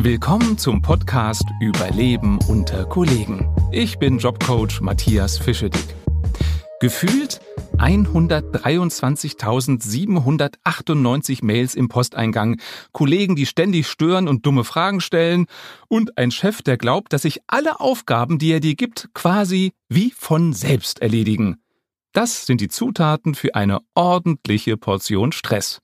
Willkommen zum Podcast Überleben unter Kollegen. Ich bin Jobcoach Matthias Fischedick. Gefühlt 123.798 Mails im Posteingang, Kollegen, die ständig stören und dumme Fragen stellen und ein Chef, der glaubt, dass sich alle Aufgaben, die er dir gibt, quasi wie von selbst erledigen. Das sind die Zutaten für eine ordentliche Portion Stress.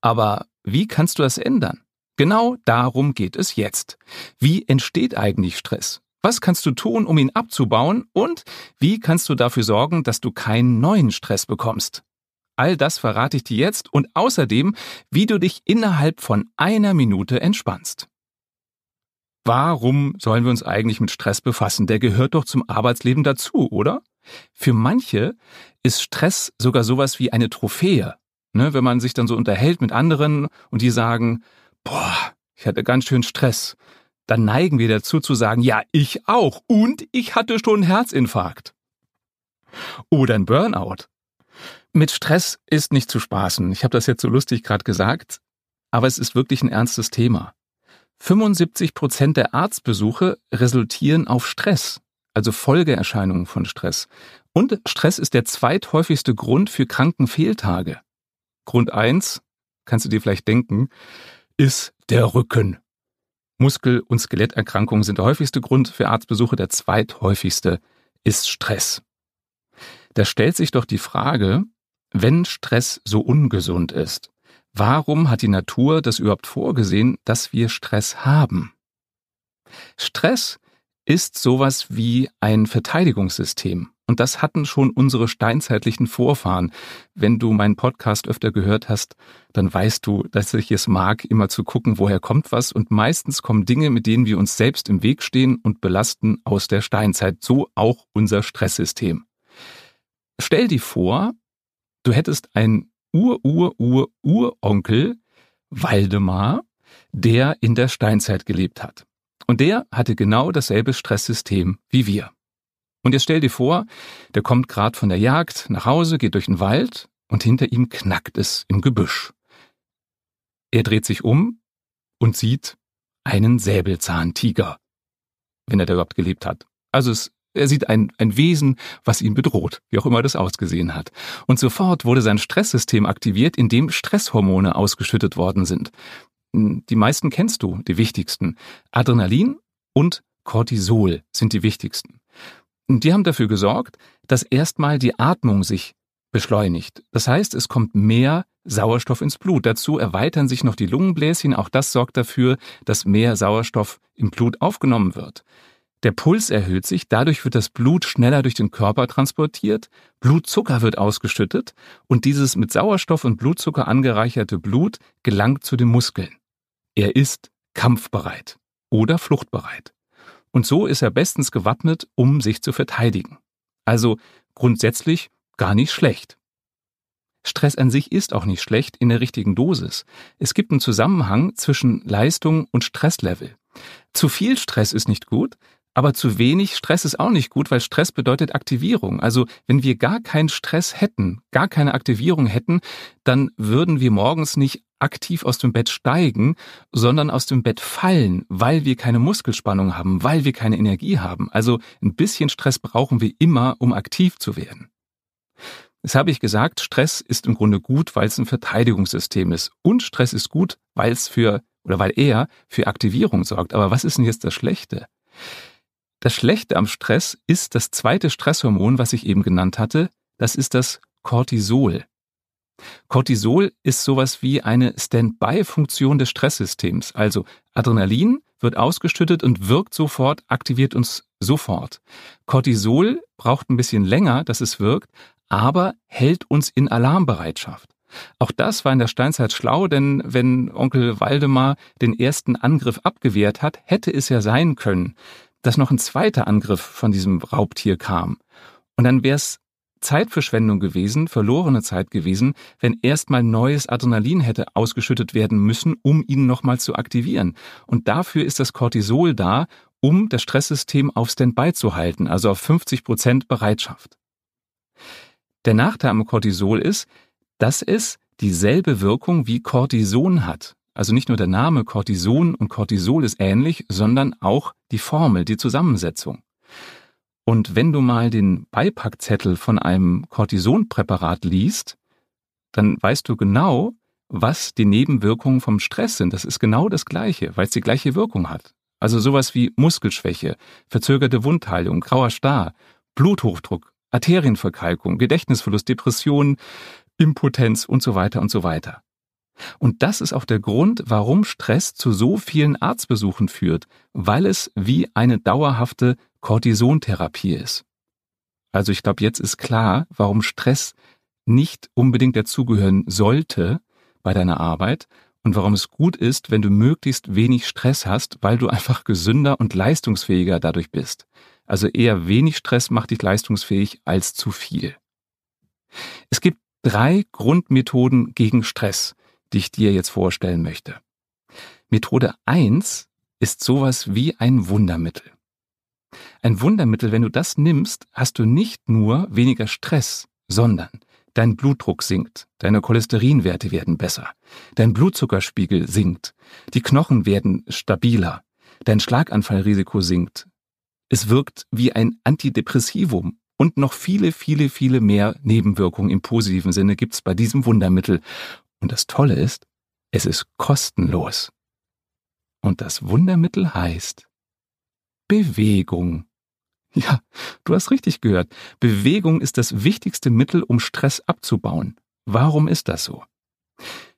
Aber wie kannst du das ändern? Genau darum geht es jetzt. Wie entsteht eigentlich Stress? Was kannst du tun, um ihn abzubauen? Und wie kannst du dafür sorgen, dass du keinen neuen Stress bekommst? All das verrate ich dir jetzt und außerdem, wie du dich innerhalb von einer Minute entspannst. Warum sollen wir uns eigentlich mit Stress befassen? Der gehört doch zum Arbeitsleben dazu, oder? Für manche ist Stress sogar sowas wie eine Trophäe. Ne, wenn man sich dann so unterhält mit anderen und die sagen, boah, ich hatte ganz schön Stress, dann neigen wir dazu zu sagen, ja, ich auch und ich hatte schon einen Herzinfarkt. Oder ein Burnout. Mit Stress ist nicht zu spaßen. Ich habe das jetzt so lustig gerade gesagt, aber es ist wirklich ein ernstes Thema. 75 Prozent der Arztbesuche resultieren auf Stress, also Folgeerscheinungen von Stress. Und Stress ist der zweithäufigste Grund für Krankenfehltage. Grund eins, kannst du dir vielleicht denken, ist der Rücken. Muskel- und Skeletterkrankungen sind der häufigste Grund für Arztbesuche, der zweithäufigste ist Stress. Da stellt sich doch die Frage, wenn Stress so ungesund ist, warum hat die Natur das überhaupt vorgesehen, dass wir Stress haben? Stress ist sowas wie ein Verteidigungssystem. Und das hatten schon unsere steinzeitlichen Vorfahren. Wenn du meinen Podcast öfter gehört hast, dann weißt du, dass ich es mag, immer zu gucken, woher kommt was. Und meistens kommen Dinge, mit denen wir uns selbst im Weg stehen und belasten aus der Steinzeit. So auch unser Stresssystem. Stell dir vor, du hättest einen Ur-Ur-Ur-Uronkel, Waldemar, der in der Steinzeit gelebt hat. Und der hatte genau dasselbe Stresssystem wie wir. Und jetzt stell dir vor, der kommt gerade von der Jagd nach Hause, geht durch den Wald und hinter ihm knackt es im Gebüsch. Er dreht sich um und sieht einen Säbelzahntiger, wenn er da überhaupt gelebt hat. Also es, er sieht ein, ein Wesen, was ihn bedroht, wie auch immer das ausgesehen hat. Und sofort wurde sein Stresssystem aktiviert, in dem Stresshormone ausgeschüttet worden sind. Die meisten kennst du, die wichtigsten. Adrenalin und Cortisol sind die wichtigsten. Und die haben dafür gesorgt, dass erstmal die Atmung sich beschleunigt. Das heißt, es kommt mehr Sauerstoff ins Blut. Dazu erweitern sich noch die Lungenbläschen. Auch das sorgt dafür, dass mehr Sauerstoff im Blut aufgenommen wird. Der Puls erhöht sich, dadurch wird das Blut schneller durch den Körper transportiert, Blutzucker wird ausgeschüttet und dieses mit Sauerstoff und Blutzucker angereicherte Blut gelangt zu den Muskeln. Er ist kampfbereit oder fluchtbereit. Und so ist er bestens gewappnet, um sich zu verteidigen. Also grundsätzlich gar nicht schlecht. Stress an sich ist auch nicht schlecht in der richtigen Dosis. Es gibt einen Zusammenhang zwischen Leistung und Stresslevel. Zu viel Stress ist nicht gut, aber zu wenig Stress ist auch nicht gut, weil Stress bedeutet Aktivierung. Also wenn wir gar keinen Stress hätten, gar keine Aktivierung hätten, dann würden wir morgens nicht aktiv aus dem Bett steigen, sondern aus dem Bett fallen, weil wir keine Muskelspannung haben, weil wir keine Energie haben. Also ein bisschen Stress brauchen wir immer, um aktiv zu werden. Das habe ich gesagt, Stress ist im Grunde gut, weil es ein Verteidigungssystem ist. Und Stress ist gut, weil es für, oder weil er für Aktivierung sorgt. Aber was ist denn jetzt das Schlechte? Das Schlechte am Stress ist das zweite Stresshormon, was ich eben genannt hatte. Das ist das Cortisol. Cortisol ist sowas wie eine Standby-Funktion des Stresssystems. Also Adrenalin wird ausgeschüttet und wirkt sofort, aktiviert uns sofort. Cortisol braucht ein bisschen länger, dass es wirkt, aber hält uns in Alarmbereitschaft. Auch das war in der Steinzeit schlau, denn wenn Onkel Waldemar den ersten Angriff abgewehrt hat, hätte es ja sein können, dass noch ein zweiter Angriff von diesem Raubtier kam. Und dann wäre es Zeitverschwendung gewesen, verlorene Zeit gewesen, wenn erstmal neues Adrenalin hätte ausgeschüttet werden müssen, um ihn nochmal zu aktivieren. Und dafür ist das Cortisol da, um das Stresssystem auf Standby zu halten, also auf 50 Prozent Bereitschaft. Der Nachteil am Cortisol ist, dass es dieselbe Wirkung wie Cortison hat. Also nicht nur der Name Cortison und Cortisol ist ähnlich, sondern auch die Formel, die Zusammensetzung. Und wenn du mal den Beipackzettel von einem Cortisonpräparat liest, dann weißt du genau, was die Nebenwirkungen vom Stress sind. Das ist genau das Gleiche, weil es die gleiche Wirkung hat. Also sowas wie Muskelschwäche, verzögerte Wundheilung, grauer Star, Bluthochdruck, Arterienverkalkung, Gedächtnisverlust, Depression, Impotenz und so weiter und so weiter. Und das ist auch der Grund, warum Stress zu so vielen Arztbesuchen führt, weil es wie eine dauerhafte Cortisontherapie ist. Also ich glaube, jetzt ist klar, warum Stress nicht unbedingt dazugehören sollte bei deiner Arbeit und warum es gut ist, wenn du möglichst wenig Stress hast, weil du einfach gesünder und leistungsfähiger dadurch bist. Also eher wenig Stress macht dich leistungsfähig als zu viel. Es gibt drei Grundmethoden gegen Stress, die ich dir jetzt vorstellen möchte. Methode eins ist sowas wie ein Wundermittel. Ein Wundermittel, wenn du das nimmst, hast du nicht nur weniger Stress, sondern dein Blutdruck sinkt, deine Cholesterinwerte werden besser, dein Blutzuckerspiegel sinkt, die Knochen werden stabiler, dein Schlaganfallrisiko sinkt. Es wirkt wie ein Antidepressivum und noch viele, viele, viele mehr Nebenwirkungen im positiven Sinne gibt's bei diesem Wundermittel. Und das Tolle ist, es ist kostenlos. Und das Wundermittel heißt Bewegung. Ja, du hast richtig gehört. Bewegung ist das wichtigste Mittel, um Stress abzubauen. Warum ist das so?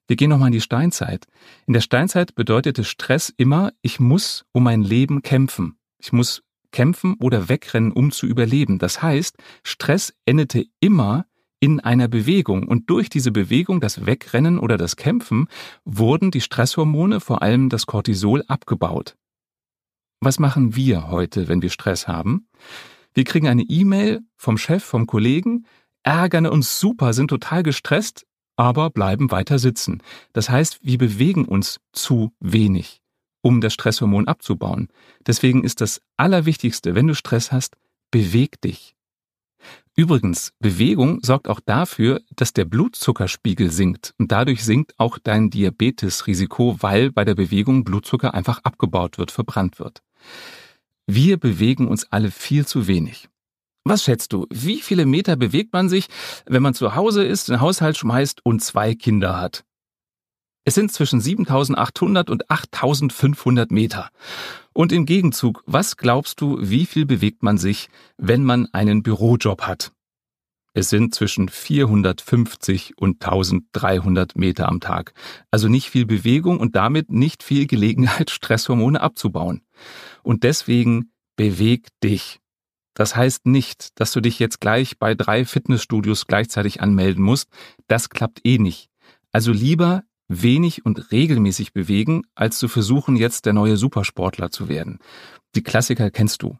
Wir gehen nochmal in die Steinzeit. In der Steinzeit bedeutete Stress immer, ich muss um mein Leben kämpfen. Ich muss kämpfen oder wegrennen, um zu überleben. Das heißt, Stress endete immer in einer Bewegung. Und durch diese Bewegung, das Wegrennen oder das Kämpfen, wurden die Stresshormone, vor allem das Cortisol, abgebaut. Was machen wir heute, wenn wir Stress haben? Wir kriegen eine E-Mail vom Chef, vom Kollegen, ärgern uns super, sind total gestresst, aber bleiben weiter sitzen. Das heißt, wir bewegen uns zu wenig, um das Stresshormon abzubauen. Deswegen ist das Allerwichtigste, wenn du Stress hast, beweg dich. Übrigens, Bewegung sorgt auch dafür, dass der Blutzuckerspiegel sinkt und dadurch sinkt auch dein Diabetesrisiko, weil bei der Bewegung Blutzucker einfach abgebaut wird, verbrannt wird. Wir bewegen uns alle viel zu wenig. Was schätzt du? Wie viele Meter bewegt man sich, wenn man zu Hause ist, den Haushalt schmeißt und zwei Kinder hat? Es sind zwischen 7800 und 8500 Meter. Und im Gegenzug, was glaubst du, wie viel bewegt man sich, wenn man einen Bürojob hat? Es sind zwischen 450 und 1300 Meter am Tag. Also nicht viel Bewegung und damit nicht viel Gelegenheit, Stresshormone abzubauen. Und deswegen beweg dich. Das heißt nicht, dass du dich jetzt gleich bei drei Fitnessstudios gleichzeitig anmelden musst. Das klappt eh nicht. Also lieber wenig und regelmäßig bewegen, als zu versuchen, jetzt der neue Supersportler zu werden. Die Klassiker kennst du.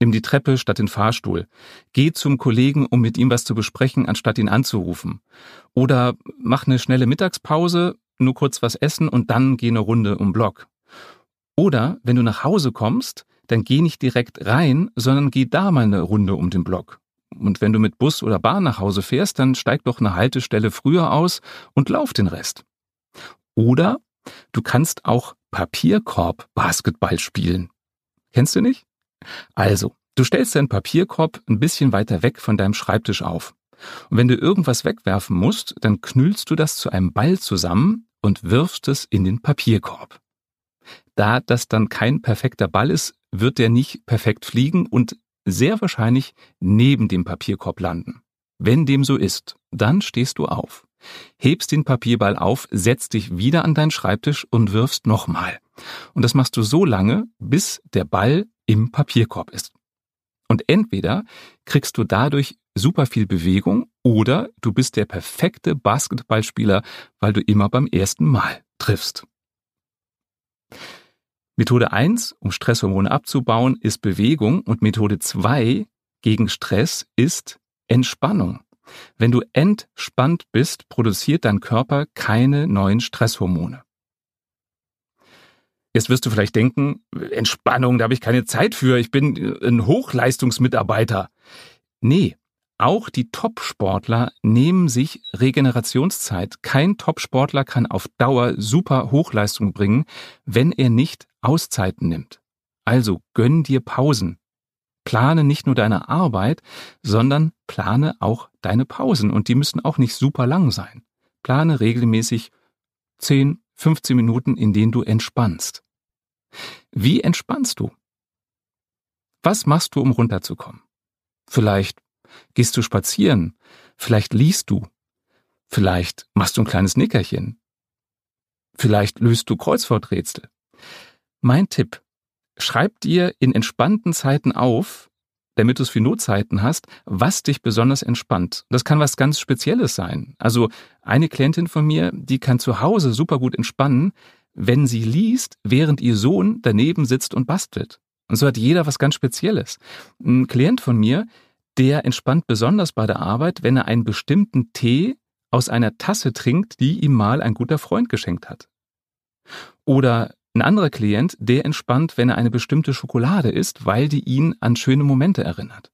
Nimm die Treppe statt den Fahrstuhl. Geh zum Kollegen, um mit ihm was zu besprechen, anstatt ihn anzurufen. Oder mach eine schnelle Mittagspause, nur kurz was essen und dann geh eine Runde um Block. Oder wenn du nach Hause kommst, dann geh nicht direkt rein, sondern geh da mal eine Runde um den Block. Und wenn du mit Bus oder Bahn nach Hause fährst, dann steig doch eine Haltestelle früher aus und lauf den Rest. Oder du kannst auch Papierkorb Basketball spielen. Kennst du nicht? Also, du stellst deinen Papierkorb ein bisschen weiter weg von deinem Schreibtisch auf. Und wenn du irgendwas wegwerfen musst, dann knüllst du das zu einem Ball zusammen und wirfst es in den Papierkorb. Da das dann kein perfekter Ball ist, wird der nicht perfekt fliegen und sehr wahrscheinlich neben dem Papierkorb landen. Wenn dem so ist, dann stehst du auf hebst den Papierball auf, setzt dich wieder an deinen Schreibtisch und wirfst nochmal. Und das machst du so lange, bis der Ball im Papierkorb ist. Und entweder kriegst du dadurch super viel Bewegung oder du bist der perfekte Basketballspieler, weil du immer beim ersten Mal triffst. Methode 1, um Stresshormone abzubauen, ist Bewegung und Methode 2 gegen Stress ist Entspannung. Wenn du entspannt bist, produziert dein Körper keine neuen Stresshormone. Jetzt wirst du vielleicht denken, Entspannung, da habe ich keine Zeit für, ich bin ein Hochleistungsmitarbeiter. Nee, auch die Top-Sportler nehmen sich Regenerationszeit. Kein Top-Sportler kann auf Dauer super Hochleistung bringen, wenn er nicht Auszeiten nimmt. Also gönn dir Pausen. Plane nicht nur deine Arbeit, sondern plane auch deine Pausen. Und die müssen auch nicht super lang sein. Plane regelmäßig 10, 15 Minuten, in denen du entspannst. Wie entspannst du? Was machst du, um runterzukommen? Vielleicht gehst du spazieren, vielleicht liest du, vielleicht machst du ein kleines Nickerchen, vielleicht löst du Kreuzworträtsel. Mein Tipp, schreib dir in entspannten Zeiten auf, damit du es für Notzeiten hast, was dich besonders entspannt. Das kann was ganz Spezielles sein. Also eine Klientin von mir, die kann zu Hause super gut entspannen, wenn sie liest, während ihr Sohn daneben sitzt und bastelt. Und so hat jeder was ganz Spezielles. Ein Klient von mir, der entspannt besonders bei der Arbeit, wenn er einen bestimmten Tee aus einer Tasse trinkt, die ihm mal ein guter Freund geschenkt hat. Oder ein anderer Klient, der entspannt, wenn er eine bestimmte Schokolade isst, weil die ihn an schöne Momente erinnert.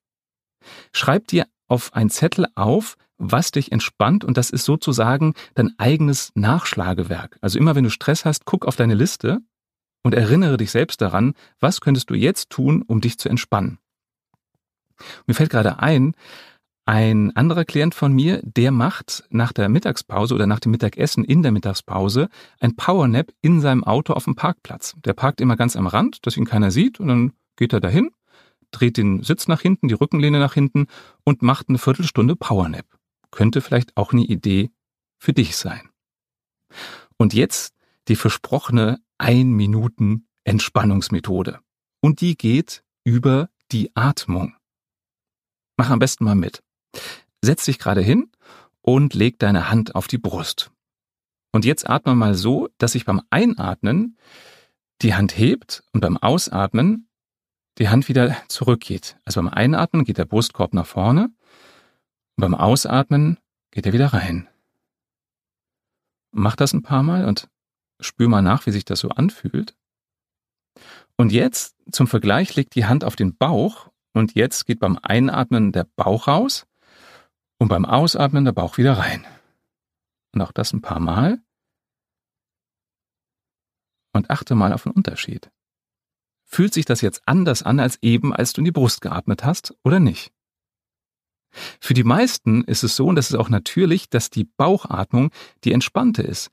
Schreib dir auf ein Zettel auf, was dich entspannt und das ist sozusagen dein eigenes Nachschlagewerk. Also immer wenn du Stress hast, guck auf deine Liste und erinnere dich selbst daran, was könntest du jetzt tun, um dich zu entspannen. Mir fällt gerade ein, ein anderer Klient von mir, der macht nach der Mittagspause oder nach dem Mittagessen in der Mittagspause ein Powernap in seinem Auto auf dem Parkplatz. Der parkt immer ganz am Rand, dass ihn keiner sieht und dann geht er dahin, dreht den Sitz nach hinten, die Rückenlehne nach hinten und macht eine Viertelstunde Powernap. Könnte vielleicht auch eine Idee für dich sein. Und jetzt die versprochene ein Minuten Entspannungsmethode. Und die geht über die Atmung. Mach am besten mal mit. Setz dich gerade hin und leg deine Hand auf die Brust. Und jetzt atme mal so, dass sich beim Einatmen die Hand hebt und beim Ausatmen die Hand wieder zurückgeht. Also beim Einatmen geht der Brustkorb nach vorne und beim Ausatmen geht er wieder rein. Mach das ein paar Mal und spür mal nach, wie sich das so anfühlt. Und jetzt zum Vergleich legt die Hand auf den Bauch und jetzt geht beim Einatmen der Bauch raus und beim Ausatmen der Bauch wieder rein. Und auch das ein paar Mal. Und achte mal auf den Unterschied. Fühlt sich das jetzt anders an als eben, als du in die Brust geatmet hast oder nicht? Für die meisten ist es so, und das ist auch natürlich, dass die Bauchatmung die entspannte ist.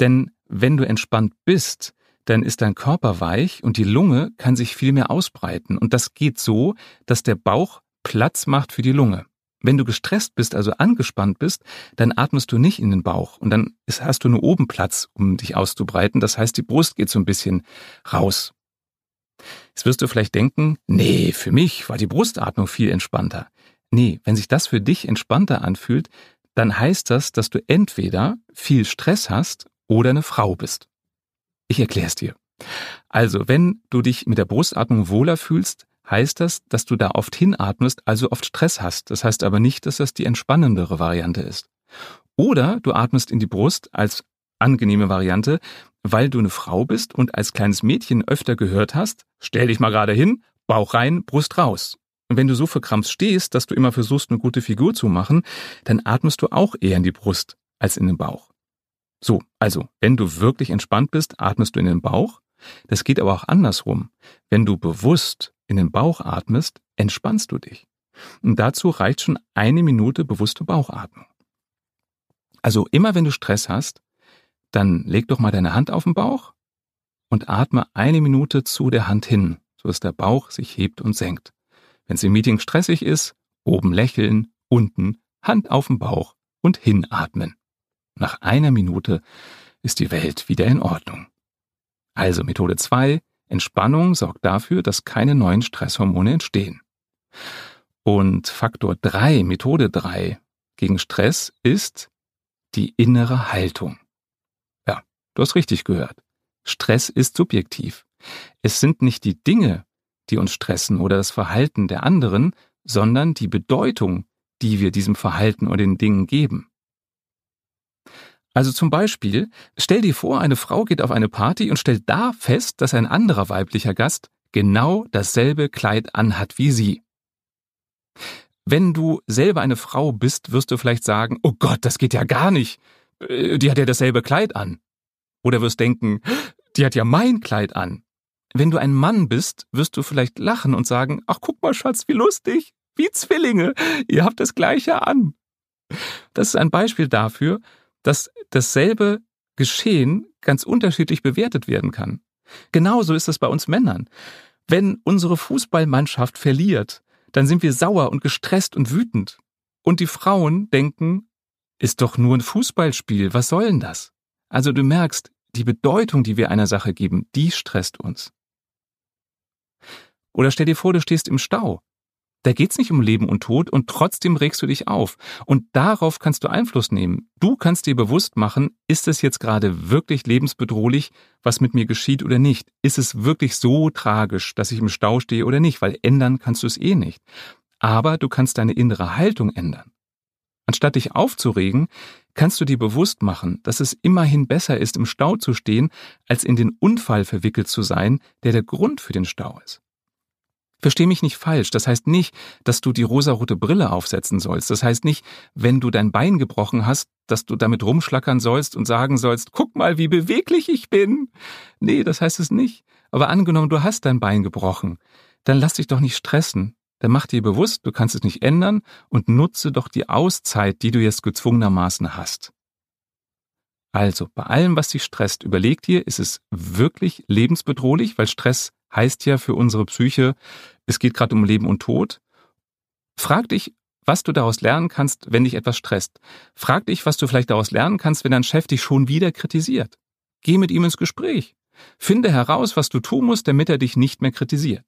Denn wenn du entspannt bist, dann ist dein Körper weich und die Lunge kann sich viel mehr ausbreiten. Und das geht so, dass der Bauch Platz macht für die Lunge. Wenn du gestresst bist, also angespannt bist, dann atmest du nicht in den Bauch und dann hast du nur oben Platz, um dich auszubreiten. Das heißt, die Brust geht so ein bisschen raus. Jetzt wirst du vielleicht denken, nee, für mich war die Brustatmung viel entspannter. Nee, wenn sich das für dich entspannter anfühlt, dann heißt das, dass du entweder viel Stress hast oder eine Frau bist. Ich erkläre es dir. Also, wenn du dich mit der Brustatmung wohler fühlst, heißt das, dass du da oft hinatmest, also oft Stress hast. Das heißt aber nicht, dass das die entspannendere Variante ist. Oder du atmest in die Brust als angenehme Variante, weil du eine Frau bist und als kleines Mädchen öfter gehört hast, stell dich mal gerade hin, Bauch rein, Brust raus. Und wenn du so verkrampft stehst, dass du immer versuchst, eine gute Figur zu machen, dann atmest du auch eher in die Brust als in den Bauch. So, also, wenn du wirklich entspannt bist, atmest du in den Bauch. Das geht aber auch andersrum. Wenn du bewusst in den Bauch atmest, entspannst du dich. Und dazu reicht schon eine Minute bewusste Bauchatmung. Also immer wenn du Stress hast, dann leg doch mal deine Hand auf den Bauch und atme eine Minute zu der Hand hin, so dass der Bauch sich hebt und senkt. Wenn es im Meeting stressig ist, oben lächeln, unten Hand auf den Bauch und hinatmen. Nach einer Minute ist die Welt wieder in Ordnung. Also Methode 2, Entspannung sorgt dafür, dass keine neuen Stresshormone entstehen. Und Faktor 3, Methode 3 gegen Stress ist die innere Haltung. Ja, du hast richtig gehört. Stress ist subjektiv. Es sind nicht die Dinge, die uns stressen oder das Verhalten der anderen, sondern die Bedeutung, die wir diesem Verhalten oder den Dingen geben. Also zum Beispiel, stell dir vor, eine Frau geht auf eine Party und stellt da fest, dass ein anderer weiblicher Gast genau dasselbe Kleid anhat wie sie. Wenn du selber eine Frau bist, wirst du vielleicht sagen, oh Gott, das geht ja gar nicht. Äh, die hat ja dasselbe Kleid an. Oder wirst denken, die hat ja mein Kleid an. Wenn du ein Mann bist, wirst du vielleicht lachen und sagen, ach guck mal, Schatz, wie lustig, wie Zwillinge, ihr habt das gleiche an. Das ist ein Beispiel dafür, dass dasselbe Geschehen ganz unterschiedlich bewertet werden kann. Genauso ist es bei uns Männern. Wenn unsere Fußballmannschaft verliert, dann sind wir sauer und gestresst und wütend. Und die Frauen denken, ist doch nur ein Fußballspiel, was soll denn das? Also du merkst, die Bedeutung, die wir einer Sache geben, die stresst uns. Oder stell dir vor, du stehst im Stau. Da geht's nicht um Leben und Tod und trotzdem regst du dich auf. Und darauf kannst du Einfluss nehmen. Du kannst dir bewusst machen, ist es jetzt gerade wirklich lebensbedrohlich, was mit mir geschieht oder nicht? Ist es wirklich so tragisch, dass ich im Stau stehe oder nicht? Weil ändern kannst du es eh nicht. Aber du kannst deine innere Haltung ändern. Anstatt dich aufzuregen, kannst du dir bewusst machen, dass es immerhin besser ist, im Stau zu stehen, als in den Unfall verwickelt zu sein, der der Grund für den Stau ist. Versteh mich nicht falsch. Das heißt nicht, dass du die rosarote Brille aufsetzen sollst. Das heißt nicht, wenn du dein Bein gebrochen hast, dass du damit rumschlackern sollst und sagen sollst, guck mal, wie beweglich ich bin. Nee, das heißt es nicht. Aber angenommen, du hast dein Bein gebrochen, dann lass dich doch nicht stressen. Dann mach dir bewusst, du kannst es nicht ändern und nutze doch die Auszeit, die du jetzt gezwungenermaßen hast. Also, bei allem, was dich stresst, überleg dir, ist es wirklich lebensbedrohlich, weil Stress heißt ja für unsere Psyche, es geht gerade um Leben und Tod. Frag dich, was du daraus lernen kannst, wenn dich etwas stresst. Frag dich, was du vielleicht daraus lernen kannst, wenn dein Chef dich schon wieder kritisiert. Geh mit ihm ins Gespräch. Finde heraus, was du tun musst, damit er dich nicht mehr kritisiert.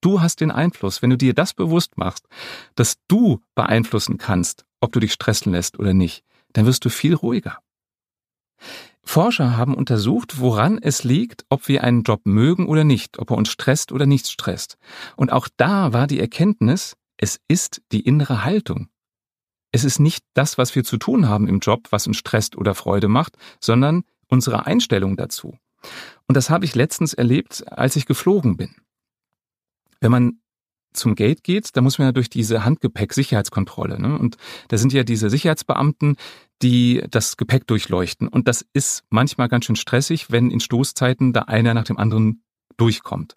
Du hast den Einfluss, wenn du dir das bewusst machst, dass du beeinflussen kannst, ob du dich stressen lässt oder nicht, dann wirst du viel ruhiger. Forscher haben untersucht, woran es liegt, ob wir einen Job mögen oder nicht, ob er uns stresst oder nicht stresst. Und auch da war die Erkenntnis, es ist die innere Haltung. Es ist nicht das, was wir zu tun haben im Job, was uns stresst oder Freude macht, sondern unsere Einstellung dazu. Und das habe ich letztens erlebt, als ich geflogen bin. Wenn man zum Gate geht, da muss man ja durch diese Handgepäck-Sicherheitskontrolle. Ne? Und da sind ja diese Sicherheitsbeamten, die das Gepäck durchleuchten. Und das ist manchmal ganz schön stressig, wenn in Stoßzeiten da einer nach dem anderen durchkommt.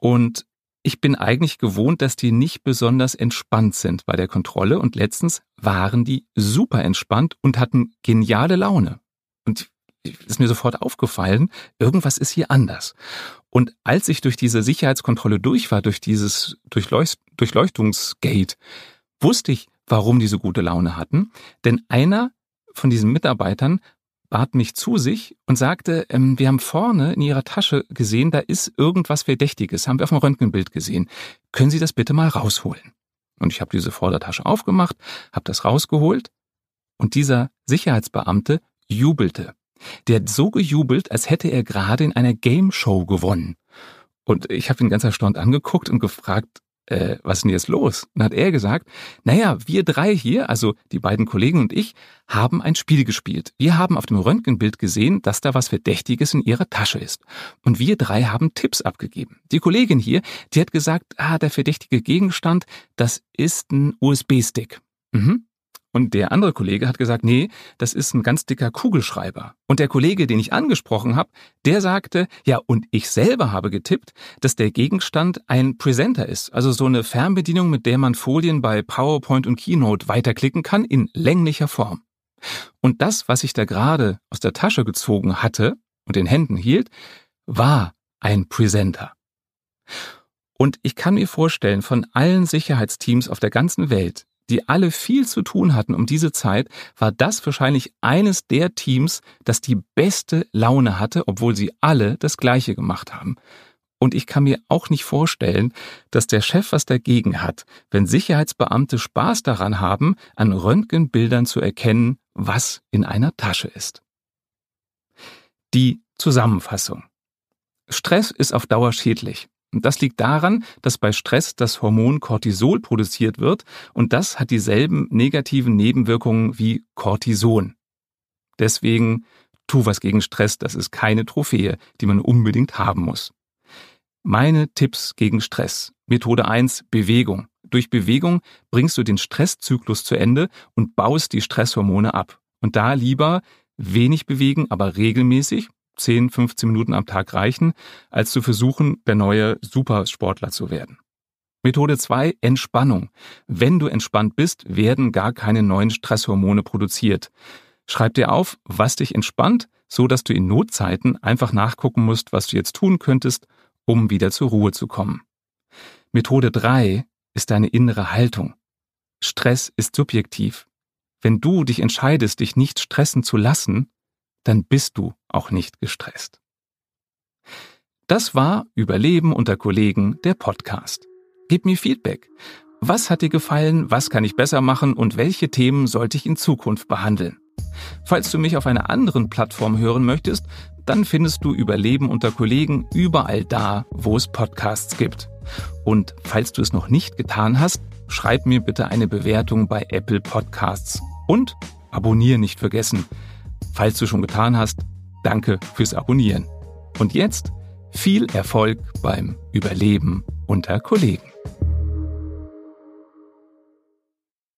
Und ich bin eigentlich gewohnt, dass die nicht besonders entspannt sind bei der Kontrolle. Und letztens waren die super entspannt und hatten geniale Laune. Und ist mir sofort aufgefallen, irgendwas ist hier anders. Und als ich durch diese Sicherheitskontrolle durch war, durch dieses Durchleucht Durchleuchtungsgate, wusste ich, warum die so gute Laune hatten. Denn einer von diesen Mitarbeitern bat mich zu sich und sagte, ähm, wir haben vorne in Ihrer Tasche gesehen, da ist irgendwas Verdächtiges, haben wir auf dem Röntgenbild gesehen. Können Sie das bitte mal rausholen? Und ich habe diese Vordertasche aufgemacht, habe das rausgeholt und dieser Sicherheitsbeamte jubelte. Der hat so gejubelt, als hätte er gerade in einer Game Show gewonnen. Und ich habe ihn ganz erstaunt angeguckt und gefragt, äh, was ist denn jetzt los? Und hat er gesagt, naja, wir drei hier, also die beiden Kollegen und ich, haben ein Spiel gespielt. Wir haben auf dem Röntgenbild gesehen, dass da was Verdächtiges in ihrer Tasche ist. Und wir drei haben Tipps abgegeben. Die Kollegin hier, die hat gesagt, ah, der verdächtige Gegenstand, das ist ein USB-Stick. Mhm. Und der andere Kollege hat gesagt, nee, das ist ein ganz dicker Kugelschreiber. Und der Kollege, den ich angesprochen habe, der sagte, ja, und ich selber habe getippt, dass der Gegenstand ein Presenter ist, also so eine Fernbedienung, mit der man Folien bei PowerPoint und Keynote weiterklicken kann in länglicher Form. Und das, was ich da gerade aus der Tasche gezogen hatte und in Händen hielt, war ein Presenter. Und ich kann mir vorstellen, von allen Sicherheitsteams auf der ganzen Welt die alle viel zu tun hatten um diese Zeit, war das wahrscheinlich eines der Teams, das die beste Laune hatte, obwohl sie alle das Gleiche gemacht haben. Und ich kann mir auch nicht vorstellen, dass der Chef was dagegen hat, wenn Sicherheitsbeamte Spaß daran haben, an Röntgenbildern zu erkennen, was in einer Tasche ist. Die Zusammenfassung. Stress ist auf Dauer schädlich. Und das liegt daran, dass bei Stress das Hormon Cortisol produziert wird und das hat dieselben negativen Nebenwirkungen wie Cortison. Deswegen tu was gegen Stress, das ist keine Trophäe, die man unbedingt haben muss. Meine Tipps gegen Stress. Methode 1, Bewegung. durch Bewegung bringst du den Stresszyklus zu Ende und baust die Stresshormone ab. Und da lieber wenig bewegen, aber regelmäßig, 10, 15 Minuten am Tag reichen, als zu versuchen, der neue Supersportler zu werden. Methode 2, Entspannung. Wenn du entspannt bist, werden gar keine neuen Stresshormone produziert. Schreib dir auf, was dich entspannt, so dass du in Notzeiten einfach nachgucken musst, was du jetzt tun könntest, um wieder zur Ruhe zu kommen. Methode 3 ist deine innere Haltung. Stress ist subjektiv. Wenn du dich entscheidest, dich nicht stressen zu lassen, dann bist du auch nicht gestresst. Das war Überleben unter Kollegen, der Podcast. Gib mir Feedback. Was hat dir gefallen, was kann ich besser machen und welche Themen sollte ich in Zukunft behandeln? Falls du mich auf einer anderen Plattform hören möchtest, dann findest du Überleben unter Kollegen überall da, wo es Podcasts gibt. Und falls du es noch nicht getan hast, schreib mir bitte eine Bewertung bei Apple Podcasts. Und abonnieren nicht vergessen. Falls du schon getan hast, danke fürs Abonnieren. Und jetzt viel Erfolg beim Überleben unter Kollegen.